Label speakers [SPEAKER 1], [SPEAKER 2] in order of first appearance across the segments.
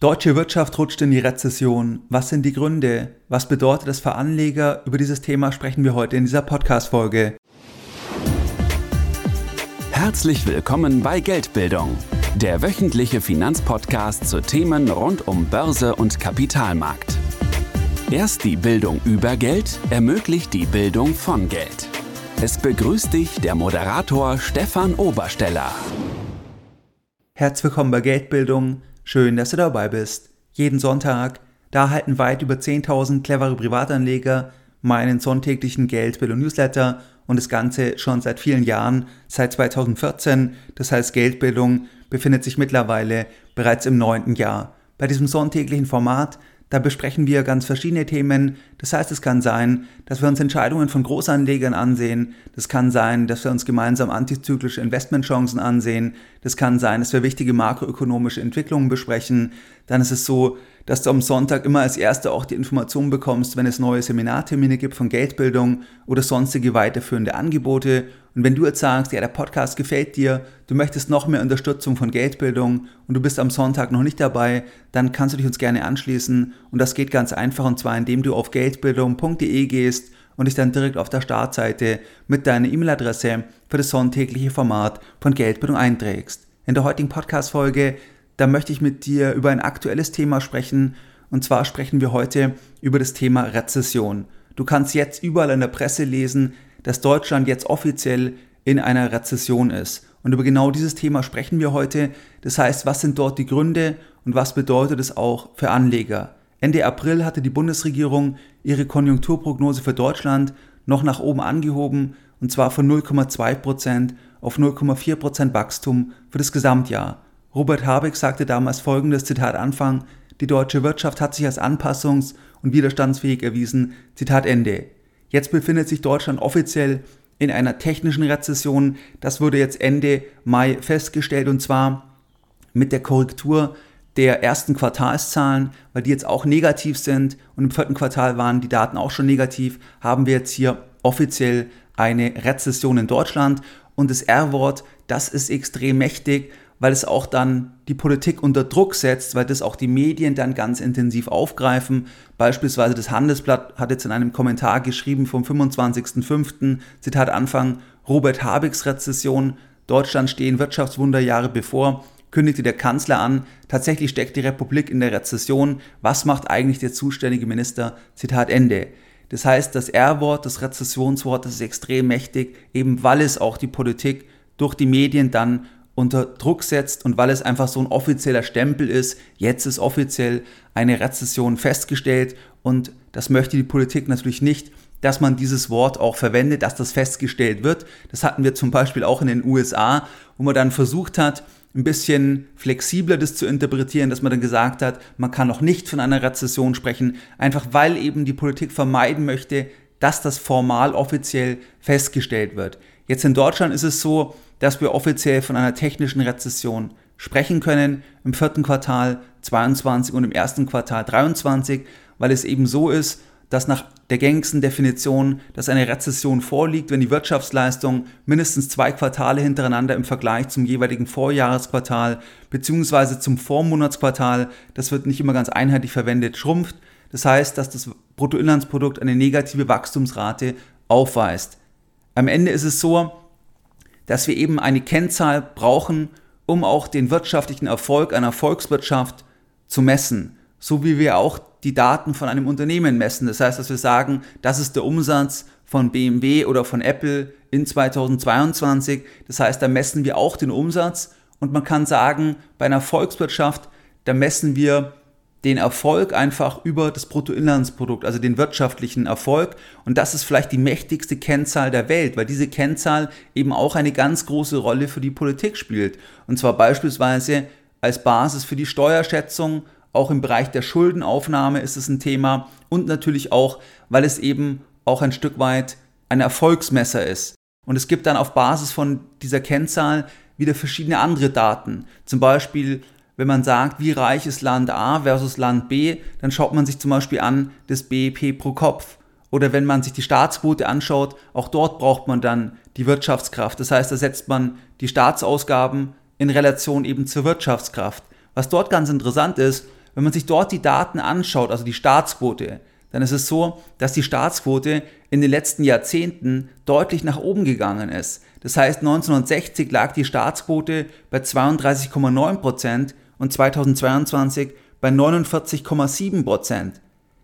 [SPEAKER 1] Deutsche Wirtschaft rutscht in die Rezession. Was sind die Gründe? Was bedeutet das für Anleger? Über dieses Thema sprechen wir heute in dieser Podcast-Folge.
[SPEAKER 2] Herzlich willkommen bei Geldbildung, der wöchentliche Finanzpodcast zu Themen rund um Börse und Kapitalmarkt. Erst die Bildung über Geld ermöglicht die Bildung von Geld. Es begrüßt dich der Moderator Stefan Obersteller.
[SPEAKER 1] Herzlich willkommen bei Geldbildung Schön, dass du dabei bist. Jeden Sonntag, da erhalten weit über 10.000 clevere Privatanleger meinen sonntäglichen Geldbildung Newsletter und das Ganze schon seit vielen Jahren, seit 2014. Das heißt, Geldbildung befindet sich mittlerweile bereits im neunten Jahr. Bei diesem sonntäglichen Format da besprechen wir ganz verschiedene Themen. Das heißt, es kann sein, dass wir uns Entscheidungen von Großanlegern ansehen. Das kann sein, dass wir uns gemeinsam antizyklische Investmentchancen ansehen. Das kann sein, dass wir wichtige makroökonomische Entwicklungen besprechen. Dann ist es so, dass du am Sonntag immer als Erster auch die Informationen bekommst, wenn es neue Seminartermine gibt von Geldbildung oder sonstige weiterführende Angebote. Und wenn du jetzt sagst, ja, der Podcast gefällt dir, du möchtest noch mehr Unterstützung von Geldbildung und du bist am Sonntag noch nicht dabei, dann kannst du dich uns gerne anschließen. Und das geht ganz einfach und zwar indem du auf geldbildung.de gehst und dich dann direkt auf der Startseite mit deiner E-Mail-Adresse für das sonntägliche Format von Geldbildung einträgst. In der heutigen Podcast-Folge, da möchte ich mit dir über ein aktuelles Thema sprechen. Und zwar sprechen wir heute über das Thema Rezession. Du kannst jetzt überall in der Presse lesen, dass Deutschland jetzt offiziell in einer Rezession ist. Und über genau dieses Thema sprechen wir heute. Das heißt, was sind dort die Gründe und was bedeutet es auch für Anleger? Ende April hatte die Bundesregierung ihre Konjunkturprognose für Deutschland noch nach oben angehoben, und zwar von 0,2% auf 0,4% Wachstum für das Gesamtjahr. Robert Habeck sagte damals folgendes Zitat Anfang, die deutsche Wirtschaft hat sich als anpassungs- und widerstandsfähig erwiesen, Zitat Ende. Jetzt befindet sich Deutschland offiziell in einer technischen Rezession. Das wurde jetzt Ende Mai festgestellt und zwar mit der Korrektur der ersten Quartalszahlen, weil die jetzt auch negativ sind und im vierten Quartal waren die Daten auch schon negativ, haben wir jetzt hier offiziell eine Rezession in Deutschland und das R-Wort, das ist extrem mächtig, weil es auch dann die Politik unter Druck setzt, weil das auch die Medien dann ganz intensiv aufgreifen. Beispielsweise das Handelsblatt hat jetzt in einem Kommentar geschrieben vom 25.05. Zitat Anfang, Robert Habecks Rezession, Deutschland stehen Wirtschaftswunderjahre bevor, kündigte der Kanzler an, tatsächlich steckt die Republik in der Rezession, was macht eigentlich der zuständige Minister? Zitat Ende. Das heißt, das R-Wort, das Rezessionswort, das ist extrem mächtig, eben weil es auch die Politik durch die Medien dann unter Druck setzt und weil es einfach so ein offizieller Stempel ist, jetzt ist offiziell eine Rezession festgestellt und das möchte die Politik natürlich nicht, dass man dieses Wort auch verwendet, dass das festgestellt wird. Das hatten wir zum Beispiel auch in den USA, wo man dann versucht hat, ein bisschen flexibler das zu interpretieren, dass man dann gesagt hat, man kann noch nicht von einer Rezession sprechen, einfach weil eben die Politik vermeiden möchte, dass das formal offiziell festgestellt wird. Jetzt in Deutschland ist es so, dass wir offiziell von einer technischen Rezession sprechen können im vierten Quartal 22 und im ersten Quartal 23, weil es eben so ist, dass nach der gängigsten Definition, dass eine Rezession vorliegt, wenn die Wirtschaftsleistung mindestens zwei Quartale hintereinander im Vergleich zum jeweiligen Vorjahresquartal bzw. zum Vormonatsquartal, das wird nicht immer ganz einheitlich verwendet, schrumpft. Das heißt, dass das Bruttoinlandsprodukt eine negative Wachstumsrate aufweist. Am Ende ist es so, dass wir eben eine Kennzahl brauchen, um auch den wirtschaftlichen Erfolg einer Volkswirtschaft zu messen, so wie wir auch die Daten von einem Unternehmen messen. Das heißt, dass wir sagen, das ist der Umsatz von BMW oder von Apple in 2022. Das heißt, da messen wir auch den Umsatz und man kann sagen, bei einer Volkswirtschaft, da messen wir den Erfolg einfach über das Bruttoinlandsprodukt, also den wirtschaftlichen Erfolg. Und das ist vielleicht die mächtigste Kennzahl der Welt, weil diese Kennzahl eben auch eine ganz große Rolle für die Politik spielt. Und zwar beispielsweise als Basis für die Steuerschätzung, auch im Bereich der Schuldenaufnahme ist es ein Thema und natürlich auch, weil es eben auch ein Stück weit ein Erfolgsmesser ist. Und es gibt dann auf Basis von dieser Kennzahl wieder verschiedene andere Daten. Zum Beispiel wenn man sagt, wie reich ist Land A versus Land B, dann schaut man sich zum Beispiel an das BIP pro Kopf. Oder wenn man sich die Staatsquote anschaut, auch dort braucht man dann die Wirtschaftskraft. Das heißt, da setzt man die Staatsausgaben in Relation eben zur Wirtschaftskraft. Was dort ganz interessant ist, wenn man sich dort die Daten anschaut, also die Staatsquote, dann ist es so, dass die Staatsquote in den letzten Jahrzehnten deutlich nach oben gegangen ist. Das heißt, 1960 lag die Staatsquote bei 32,9 Prozent und 2022 bei 49,7 Prozent.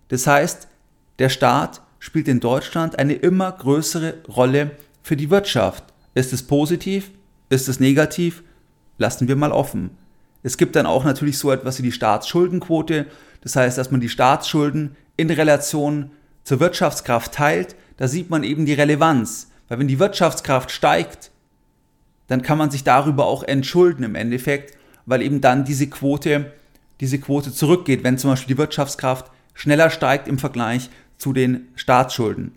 [SPEAKER 1] Das heißt, der Staat spielt in Deutschland eine immer größere Rolle für die Wirtschaft. Ist es positiv? Ist es negativ? Lassen wir mal offen. Es gibt dann auch natürlich so etwas wie die Staatsschuldenquote. Das heißt, dass man die Staatsschulden in Relation zur Wirtschaftskraft teilt. Da sieht man eben die Relevanz. Weil wenn die Wirtschaftskraft steigt, dann kann man sich darüber auch entschulden im Endeffekt, weil eben dann diese Quote, diese Quote zurückgeht, wenn zum Beispiel die Wirtschaftskraft schneller steigt im Vergleich zu den Staatsschulden.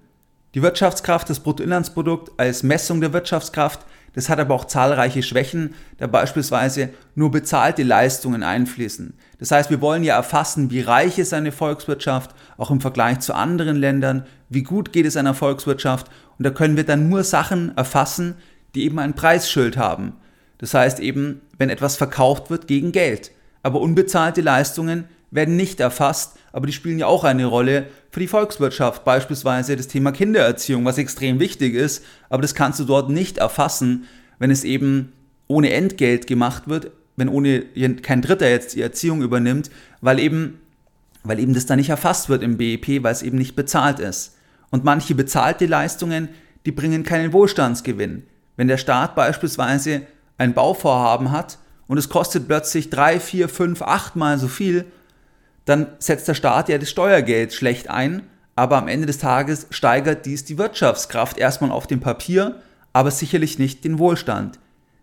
[SPEAKER 1] Die Wirtschaftskraft, das Bruttoinlandsprodukt als Messung der Wirtschaftskraft, das hat aber auch zahlreiche Schwächen, da beispielsweise nur bezahlte Leistungen einfließen. Das heißt, wir wollen ja erfassen, wie reich ist eine Volkswirtschaft, auch im Vergleich zu anderen Ländern, wie gut geht es einer Volkswirtschaft und da können wir dann nur Sachen erfassen, die eben ein Preisschild haben. Das heißt eben, wenn etwas verkauft wird gegen Geld. Aber unbezahlte Leistungen werden nicht erfasst, aber die spielen ja auch eine Rolle für die Volkswirtschaft. Beispielsweise das Thema Kindererziehung, was extrem wichtig ist, aber das kannst du dort nicht erfassen, wenn es eben ohne Entgelt gemacht wird, wenn ohne kein Dritter jetzt die Erziehung übernimmt, weil eben, weil eben das da nicht erfasst wird im BEP, weil es eben nicht bezahlt ist. Und manche bezahlte Leistungen, die bringen keinen Wohlstandsgewinn. Wenn der Staat beispielsweise ein Bauvorhaben hat und es kostet plötzlich drei, vier, fünf, achtmal so viel, dann setzt der Staat ja das Steuergeld schlecht ein, aber am Ende des Tages steigert dies die Wirtschaftskraft erstmal auf dem Papier, aber sicherlich nicht den Wohlstand.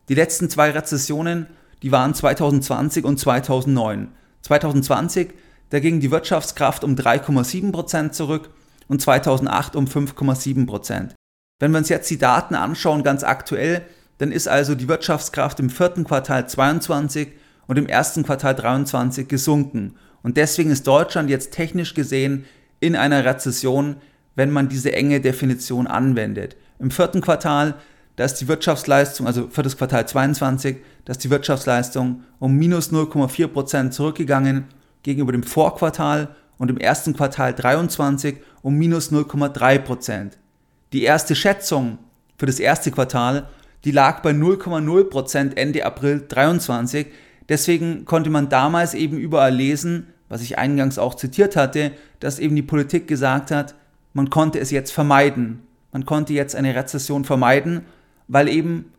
[SPEAKER 1] Die letzten zwei Rezessionen, die waren 2020 und 2009. 2020, da ging die Wirtschaftskraft um 3,7 Prozent zurück und 2008 um 5,7 Prozent. Wenn wir uns jetzt die Daten anschauen, ganz aktuell, dann ist also die Wirtschaftskraft im vierten Quartal 22 und im ersten Quartal 23 gesunken. Und deswegen ist Deutschland jetzt technisch gesehen in einer Rezession, wenn man diese enge Definition anwendet. Im vierten Quartal, da ist die Wirtschaftsleistung, also viertes Quartal 22, da ist die Wirtschaftsleistung um minus 0,4 Prozent zurückgegangen gegenüber dem Vorquartal und im ersten Quartal 23 um minus 0,3 Prozent. Die erste Schätzung für das erste Quartal, die lag bei 0,0 Prozent Ende April 23. Deswegen konnte man damals eben überall lesen, was ich eingangs auch zitiert hatte, dass eben die Politik gesagt hat, man konnte es jetzt vermeiden. Man konnte jetzt eine Rezession vermeiden, weil eben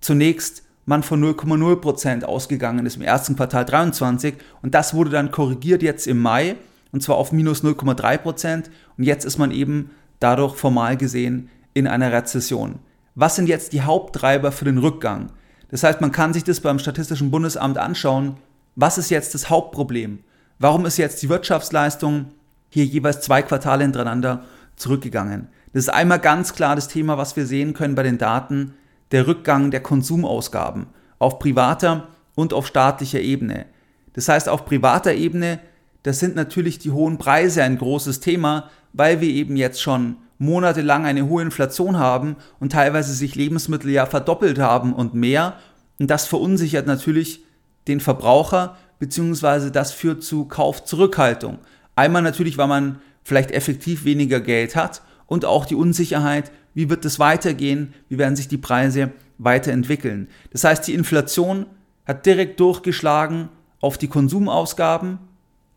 [SPEAKER 1] zunächst man von 0,0 Prozent ausgegangen ist im ersten Quartal 23 und das wurde dann korrigiert jetzt im Mai und zwar auf minus 0,3 Prozent und jetzt ist man eben dadurch formal gesehen in einer Rezession. Was sind jetzt die Haupttreiber für den Rückgang? Das heißt, man kann sich das beim Statistischen Bundesamt anschauen. Was ist jetzt das Hauptproblem? Warum ist jetzt die Wirtschaftsleistung hier jeweils zwei Quartale hintereinander zurückgegangen? Das ist einmal ganz klar das Thema, was wir sehen können bei den Daten, der Rückgang der Konsumausgaben auf privater und auf staatlicher Ebene. Das heißt, auf privater Ebene das sind natürlich die hohen Preise ein großes Thema, weil wir eben jetzt schon monatelang eine hohe Inflation haben und teilweise sich Lebensmittel ja verdoppelt haben und mehr. Und das verunsichert natürlich den Verbraucher, beziehungsweise das führt zu Kaufzurückhaltung. Einmal natürlich, weil man vielleicht effektiv weniger Geld hat und auch die Unsicherheit, wie wird es weitergehen, wie werden sich die Preise weiterentwickeln. Das heißt, die Inflation hat direkt durchgeschlagen auf die Konsumausgaben,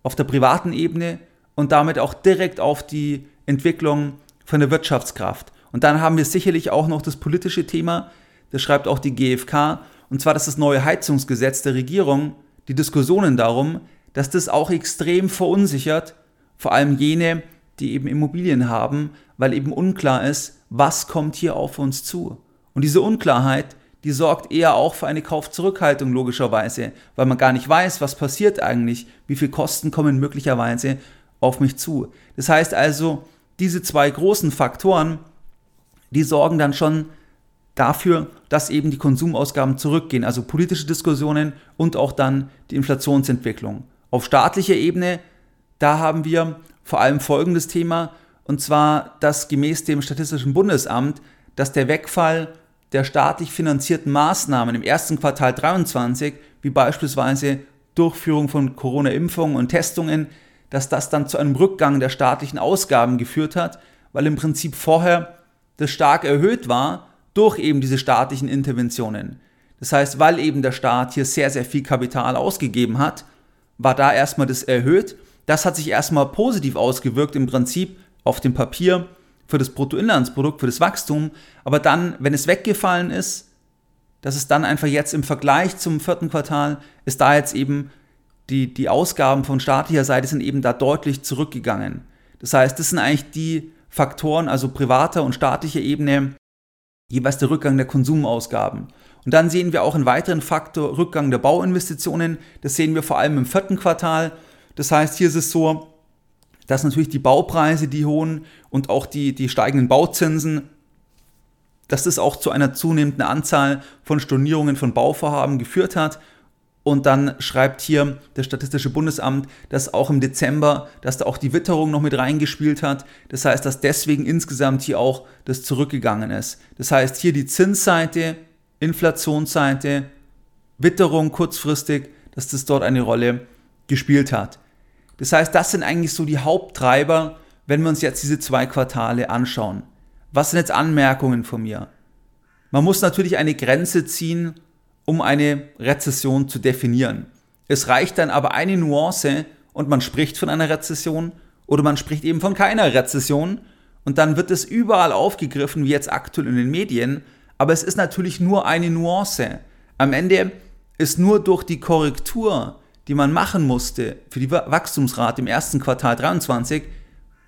[SPEAKER 1] auf der privaten Ebene und damit auch direkt auf die Entwicklung von der Wirtschaftskraft. Und dann haben wir sicherlich auch noch das politische Thema, das schreibt auch die GfK, und zwar dass das neue Heizungsgesetz der Regierung, die Diskussionen darum, dass das auch extrem verunsichert, vor allem jene, die eben Immobilien haben, weil eben unklar ist, was kommt hier auf uns zu. Und diese Unklarheit, die sorgt eher auch für eine Kaufzurückhaltung logischerweise, weil man gar nicht weiß, was passiert eigentlich, wie viel Kosten kommen möglicherweise auf mich zu. Das heißt also, diese zwei großen Faktoren, die sorgen dann schon dafür, dass eben die Konsumausgaben zurückgehen, also politische Diskussionen und auch dann die Inflationsentwicklung. Auf staatlicher Ebene, da haben wir vor allem folgendes Thema, und zwar, dass gemäß dem Statistischen Bundesamt, dass der Wegfall der staatlich finanzierten Maßnahmen im ersten Quartal 23, wie beispielsweise Durchführung von Corona-Impfungen und Testungen, dass das dann zu einem Rückgang der staatlichen Ausgaben geführt hat, weil im Prinzip vorher das stark erhöht war durch eben diese staatlichen Interventionen. Das heißt, weil eben der Staat hier sehr, sehr viel Kapital ausgegeben hat, war da erstmal das erhöht. Das hat sich erstmal positiv ausgewirkt im Prinzip auf dem Papier für das Bruttoinlandsprodukt, für das Wachstum. Aber dann, wenn es weggefallen ist, dass es dann einfach jetzt im Vergleich zum vierten Quartal ist da jetzt eben die, die Ausgaben von staatlicher Seite sind eben da deutlich zurückgegangen. Das heißt, das sind eigentlich die Faktoren, also privater und staatlicher Ebene, jeweils der Rückgang der Konsumausgaben. Und dann sehen wir auch einen weiteren Faktor, Rückgang der Bauinvestitionen. Das sehen wir vor allem im vierten Quartal. Das heißt, hier ist es so, dass natürlich die Baupreise, die hohen und auch die, die steigenden Bauzinsen, dass das auch zu einer zunehmenden Anzahl von Stornierungen von Bauvorhaben geführt hat. Und dann schreibt hier das Statistische Bundesamt, dass auch im Dezember, dass da auch die Witterung noch mit reingespielt hat. Das heißt, dass deswegen insgesamt hier auch das zurückgegangen ist. Das heißt, hier die Zinsseite, Inflationsseite, Witterung kurzfristig, dass das dort eine Rolle gespielt hat. Das heißt, das sind eigentlich so die Haupttreiber, wenn wir uns jetzt diese zwei Quartale anschauen. Was sind jetzt Anmerkungen von mir? Man muss natürlich eine Grenze ziehen, um eine Rezession zu definieren. Es reicht dann aber eine Nuance und man spricht von einer Rezession oder man spricht eben von keiner Rezession und dann wird es überall aufgegriffen, wie jetzt aktuell in den Medien, aber es ist natürlich nur eine Nuance. Am Ende ist nur durch die Korrektur, die man machen musste für die Wachstumsrate im ersten Quartal 23,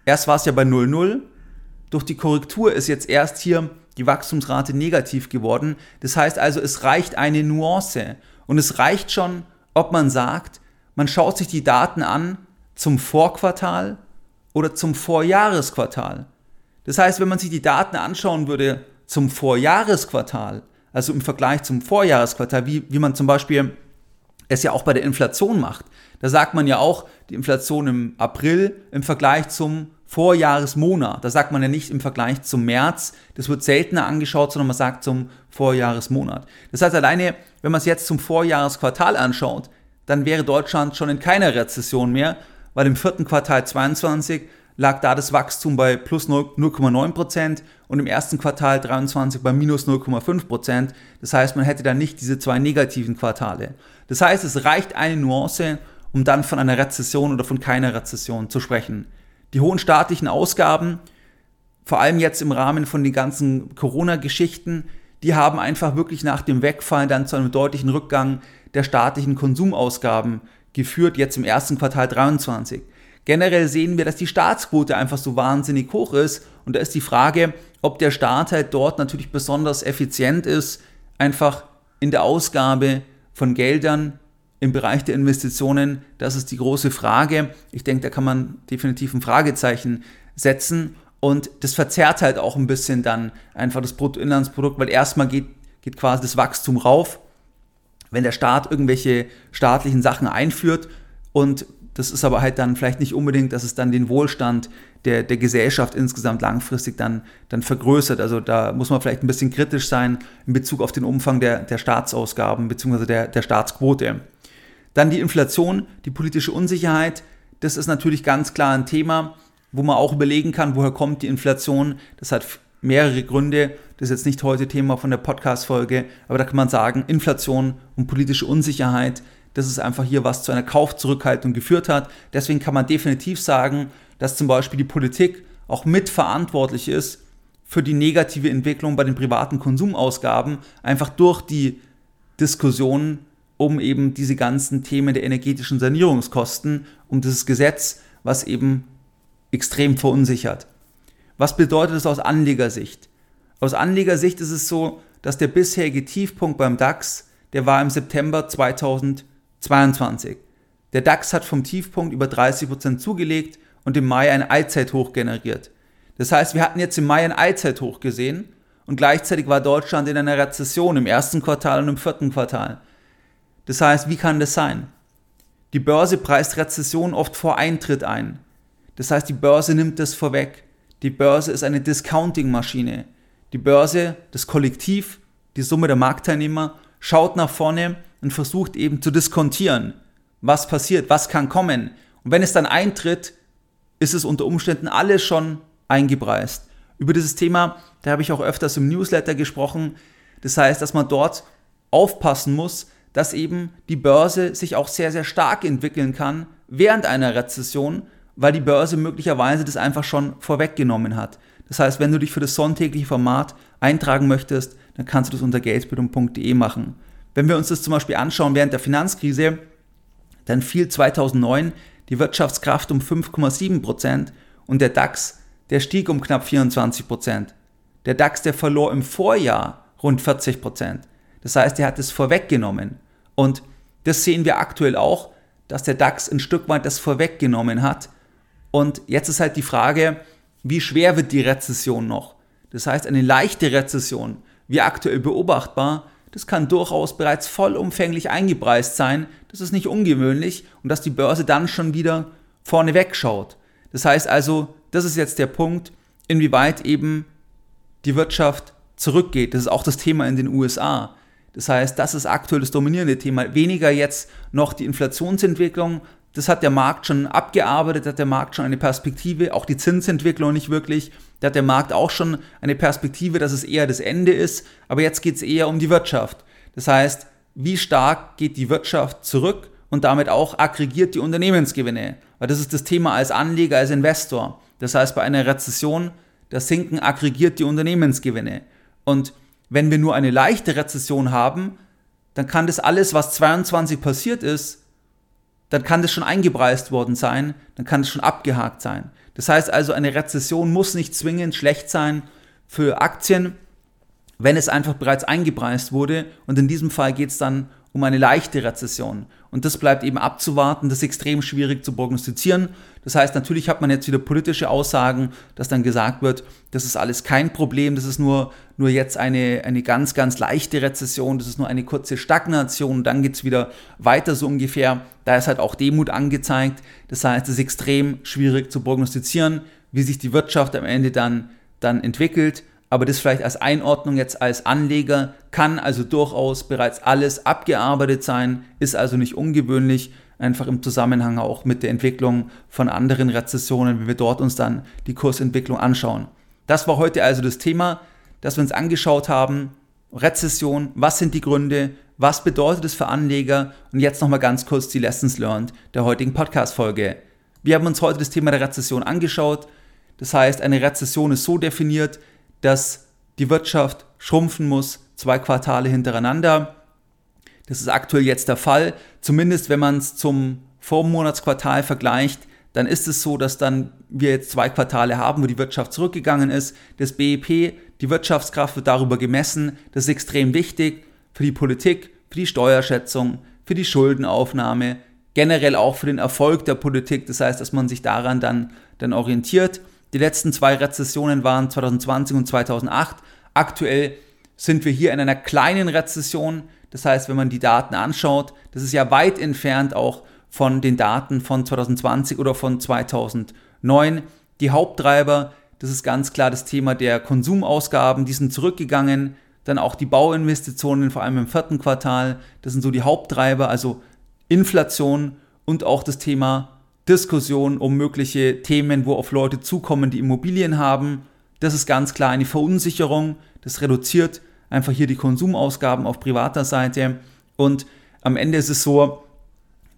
[SPEAKER 1] erst war es ja bei 0,0, durch die Korrektur ist jetzt erst hier die Wachstumsrate negativ geworden. Das heißt also, es reicht eine Nuance. Und es reicht schon, ob man sagt, man schaut sich die Daten an zum Vorquartal oder zum Vorjahresquartal. Das heißt, wenn man sich die Daten anschauen würde zum Vorjahresquartal, also im Vergleich zum Vorjahresquartal, wie, wie man zum Beispiel es ja auch bei der Inflation macht, da sagt man ja auch, die Inflation im April im Vergleich zum Vorjahresmonat. Da sagt man ja nicht im Vergleich zum März, das wird seltener angeschaut, sondern man sagt zum Vorjahresmonat. Das heißt alleine, wenn man es jetzt zum Vorjahresquartal anschaut, dann wäre Deutschland schon in keiner Rezession mehr, weil im vierten Quartal 22 lag da das Wachstum bei plus 0,9% und im ersten Quartal 23 bei minus 0,5%. Das heißt, man hätte dann nicht diese zwei negativen Quartale. Das heißt, es reicht eine Nuance, um dann von einer Rezession oder von keiner Rezession zu sprechen. Die hohen staatlichen Ausgaben, vor allem jetzt im Rahmen von den ganzen Corona-Geschichten, die haben einfach wirklich nach dem Wegfall dann zu einem deutlichen Rückgang der staatlichen Konsumausgaben geführt, jetzt im ersten Quartal 23. Generell sehen wir, dass die Staatsquote einfach so wahnsinnig hoch ist und da ist die Frage, ob der Staat halt dort natürlich besonders effizient ist, einfach in der Ausgabe von Geldern im Bereich der Investitionen, das ist die große Frage. Ich denke, da kann man definitiv ein Fragezeichen setzen. Und das verzerrt halt auch ein bisschen dann einfach das Bruttoinlandsprodukt, weil erstmal geht, geht quasi das Wachstum rauf, wenn der Staat irgendwelche staatlichen Sachen einführt. Und das ist aber halt dann vielleicht nicht unbedingt, dass es dann den Wohlstand der, der Gesellschaft insgesamt langfristig dann, dann vergrößert. Also da muss man vielleicht ein bisschen kritisch sein in Bezug auf den Umfang der, der Staatsausgaben bzw. Der, der Staatsquote. Dann die Inflation, die politische Unsicherheit. Das ist natürlich ganz klar ein Thema, wo man auch überlegen kann, woher kommt die Inflation. Das hat mehrere Gründe. Das ist jetzt nicht heute Thema von der Podcast-Folge, aber da kann man sagen, Inflation und politische Unsicherheit, das ist einfach hier was zu einer Kaufzurückhaltung geführt hat. Deswegen kann man definitiv sagen, dass zum Beispiel die Politik auch mitverantwortlich ist für die negative Entwicklung bei den privaten Konsumausgaben, einfach durch die Diskussionen um eben diese ganzen Themen der energetischen Sanierungskosten, um dieses Gesetz, was eben extrem verunsichert. Was bedeutet das aus Anlegersicht? Aus Anlegersicht ist es so, dass der bisherige Tiefpunkt beim DAX, der war im September 2022. Der DAX hat vom Tiefpunkt über 30% zugelegt und im Mai ein Allzeithoch generiert. Das heißt, wir hatten jetzt im Mai ein Allzeithoch gesehen und gleichzeitig war Deutschland in einer Rezession im ersten Quartal und im vierten Quartal. Das heißt, wie kann das sein? Die Börse preist Rezession oft vor Eintritt ein. Das heißt, die Börse nimmt das vorweg. Die Börse ist eine Discounting-Maschine. Die Börse, das Kollektiv, die Summe der Marktteilnehmer, schaut nach vorne und versucht eben zu diskontieren. was passiert, was kann kommen. Und wenn es dann eintritt, ist es unter Umständen alles schon eingepreist. Über dieses Thema, da habe ich auch öfters im Newsletter gesprochen. Das heißt, dass man dort aufpassen muss, dass eben die Börse sich auch sehr, sehr stark entwickeln kann während einer Rezession, weil die Börse möglicherweise das einfach schon vorweggenommen hat. Das heißt, wenn du dich für das sonntägliche Format eintragen möchtest, dann kannst du das unter geldbildung.de machen. Wenn wir uns das zum Beispiel anschauen während der Finanzkrise, dann fiel 2009 die Wirtschaftskraft um 5,7 Prozent und der DAX, der stieg um knapp 24 Prozent. Der DAX, der verlor im Vorjahr rund 40 Prozent. Das heißt, er hat es vorweggenommen. Und das sehen wir aktuell auch, dass der DAX ein Stück weit das vorweggenommen hat. Und jetzt ist halt die Frage, wie schwer wird die Rezession noch? Das heißt, eine leichte Rezession, wie aktuell beobachtbar, das kann durchaus bereits vollumfänglich eingepreist sein. Das ist nicht ungewöhnlich und dass die Börse dann schon wieder vorne wegschaut. Das heißt also, das ist jetzt der Punkt, inwieweit eben die Wirtschaft zurückgeht. Das ist auch das Thema in den USA. Das heißt, das ist aktuell das dominierende Thema. Weniger jetzt noch die Inflationsentwicklung. Das hat der Markt schon abgearbeitet, hat der Markt schon eine Perspektive, auch die Zinsentwicklung nicht wirklich. Da hat der Markt auch schon eine Perspektive, dass es eher das Ende ist. Aber jetzt geht es eher um die Wirtschaft. Das heißt, wie stark geht die Wirtschaft zurück und damit auch aggregiert die Unternehmensgewinne? Weil das ist das Thema als Anleger, als Investor. Das heißt, bei einer Rezession, da sinken aggregiert die Unternehmensgewinne. Und wenn wir nur eine leichte Rezession haben, dann kann das alles, was 22 passiert ist, dann kann das schon eingepreist worden sein, dann kann es schon abgehakt sein. Das heißt also, eine Rezession muss nicht zwingend schlecht sein für Aktien, wenn es einfach bereits eingepreist wurde. Und in diesem Fall geht es dann um eine leichte Rezession. Und das bleibt eben abzuwarten, das ist extrem schwierig zu prognostizieren. Das heißt, natürlich hat man jetzt wieder politische Aussagen, dass dann gesagt wird, das ist alles kein Problem, das ist nur, nur jetzt eine, eine ganz, ganz leichte Rezession, das ist nur eine kurze Stagnation, dann geht es wieder weiter so ungefähr. Da ist halt auch Demut angezeigt. Das heißt, es ist extrem schwierig zu prognostizieren, wie sich die Wirtschaft am Ende dann, dann entwickelt aber das vielleicht als Einordnung jetzt als Anleger kann also durchaus bereits alles abgearbeitet sein, ist also nicht ungewöhnlich, einfach im Zusammenhang auch mit der Entwicklung von anderen Rezessionen, wenn wir dort uns dann die Kursentwicklung anschauen. Das war heute also das Thema, das wir uns angeschaut haben. Rezession, was sind die Gründe, was bedeutet es für Anleger und jetzt nochmal ganz kurz die Lessons learned der heutigen Podcast-Folge. Wir haben uns heute das Thema der Rezession angeschaut. Das heißt, eine Rezession ist so definiert, dass die Wirtschaft schrumpfen muss, zwei Quartale hintereinander. Das ist aktuell jetzt der Fall. Zumindest wenn man es zum Vormonatsquartal vergleicht, dann ist es so, dass dann wir jetzt zwei Quartale haben, wo die Wirtschaft zurückgegangen ist. Das BIP, die Wirtschaftskraft wird darüber gemessen. Das ist extrem wichtig für die Politik, für die Steuerschätzung, für die Schuldenaufnahme, generell auch für den Erfolg der Politik. Das heißt, dass man sich daran dann, dann orientiert. Die letzten zwei Rezessionen waren 2020 und 2008. Aktuell sind wir hier in einer kleinen Rezession. Das heißt, wenn man die Daten anschaut, das ist ja weit entfernt auch von den Daten von 2020 oder von 2009. Die Haupttreiber, das ist ganz klar das Thema der Konsumausgaben, die sind zurückgegangen. Dann auch die Bauinvestitionen, vor allem im vierten Quartal, das sind so die Haupttreiber, also Inflation und auch das Thema Diskussion um mögliche Themen, wo auf Leute zukommen, die Immobilien haben. Das ist ganz klar eine Verunsicherung. Das reduziert einfach hier die Konsumausgaben auf privater Seite. Und am Ende ist es so,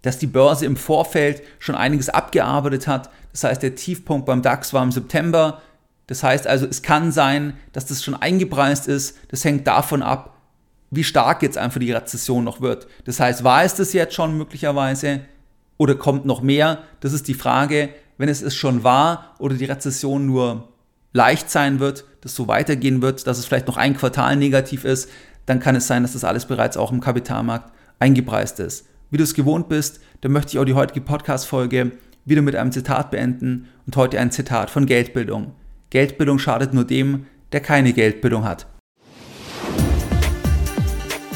[SPEAKER 1] dass die Börse im Vorfeld schon einiges abgearbeitet hat. Das heißt, der Tiefpunkt beim DAX war im September. Das heißt also, es kann sein, dass das schon eingepreist ist. Das hängt davon ab, wie stark jetzt einfach die Rezession noch wird. Das heißt, war es das jetzt schon möglicherweise? Oder kommt noch mehr? Das ist die Frage. Wenn es es schon war oder die Rezession nur leicht sein wird, dass so weitergehen wird, dass es vielleicht noch ein Quartal negativ ist, dann kann es sein, dass das alles bereits auch im Kapitalmarkt eingepreist ist. Wie du es gewohnt bist, dann möchte ich auch die heutige Podcast-Folge wieder mit einem Zitat beenden und heute ein Zitat von Geldbildung. Geldbildung schadet nur dem, der keine Geldbildung hat.